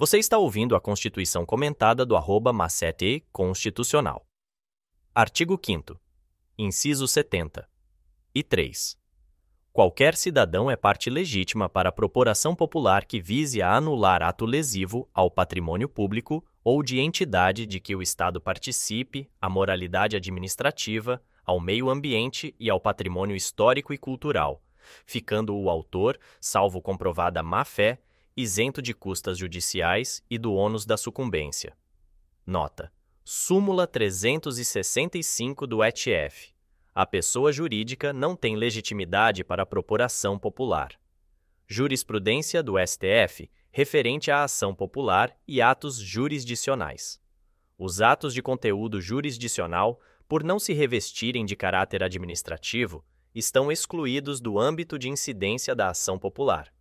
Você está ouvindo a Constituição comentada do arroba Macete Constitucional. Artigo 5 Inciso 70. E 3. Qualquer cidadão é parte legítima para propor ação popular que vise a anular ato lesivo ao patrimônio público ou de entidade de que o Estado participe, à moralidade administrativa, ao meio ambiente e ao patrimônio histórico e cultural, ficando o autor, salvo comprovada má-fé, isento de custas judiciais e do ônus da sucumbência. Nota: Súmula 365 do ETF. A pessoa jurídica não tem legitimidade para propor ação popular. Jurisprudência do STF referente à ação popular e atos jurisdicionais. Os atos de conteúdo jurisdicional, por não se revestirem de caráter administrativo, estão excluídos do âmbito de incidência da ação popular.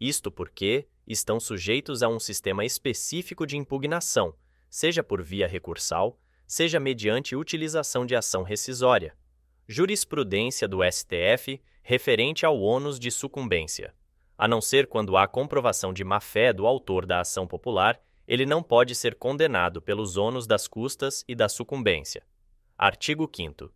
Isto porque estão sujeitos a um sistema específico de impugnação, seja por via recursal, seja mediante utilização de ação rescisória. Jurisprudência do STF referente ao ônus de sucumbência. A não ser quando há comprovação de má-fé do autor da ação popular, ele não pode ser condenado pelos ônus das custas e da sucumbência. Artigo 5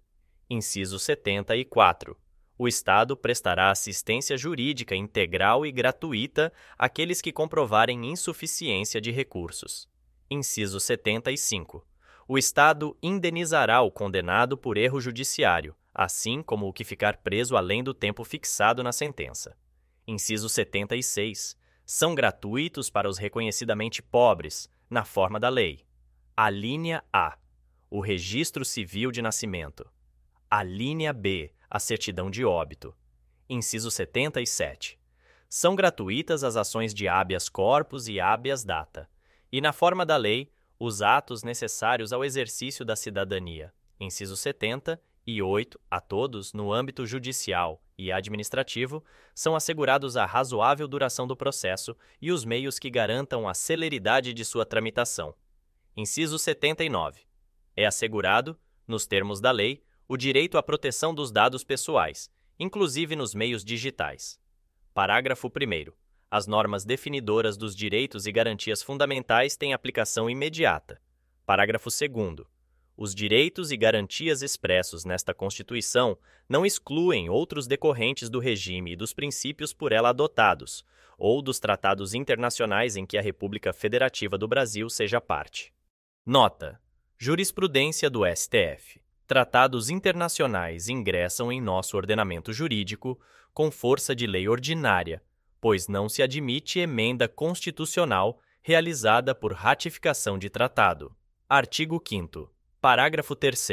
Inciso 74 o Estado prestará assistência jurídica integral e gratuita àqueles que comprovarem insuficiência de recursos. Inciso 75. O Estado indenizará o condenado por erro judiciário, assim como o que ficar preso além do tempo fixado na sentença. Inciso 76. São gratuitos para os reconhecidamente pobres, na forma da lei. A linha A. O registro civil de nascimento. A linha B a certidão de óbito. Inciso 77. São gratuitas as ações de habeas corpus e habeas data, e na forma da lei, os atos necessários ao exercício da cidadania. Inciso 70 e 8, a todos, no âmbito judicial e administrativo, são assegurados a razoável duração do processo e os meios que garantam a celeridade de sua tramitação. Inciso 79. É assegurado, nos termos da lei, o direito à proteção dos dados pessoais, inclusive nos meios digitais. Parágrafo 1. As normas definidoras dos direitos e garantias fundamentais têm aplicação imediata. Parágrafo 2. Os direitos e garantias expressos nesta Constituição não excluem outros decorrentes do regime e dos princípios por ela adotados, ou dos tratados internacionais em que a República Federativa do Brasil seja parte. Nota: Jurisprudência do STF tratados internacionais ingressam em nosso ordenamento jurídico com força de lei ordinária, pois não se admite emenda constitucional realizada por ratificação de tratado. Artigo 5. Parágrafo 3.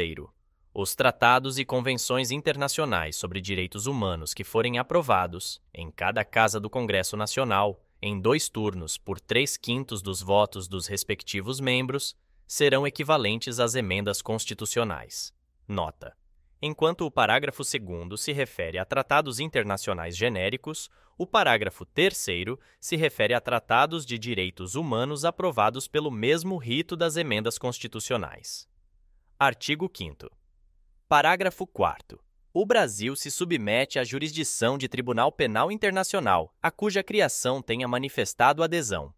Os tratados e convenções internacionais sobre direitos humanos que forem aprovados, em cada Casa do Congresso Nacional, em dois turnos por três quintos dos votos dos respectivos membros, serão equivalentes às emendas constitucionais. Nota: Enquanto o parágrafo 2 se refere a tratados internacionais genéricos, o parágrafo 3 se refere a tratados de direitos humanos aprovados pelo mesmo rito das emendas constitucionais. Artigo 5. Parágrafo 4. O Brasil se submete à jurisdição de Tribunal Penal Internacional, a cuja criação tenha manifestado adesão.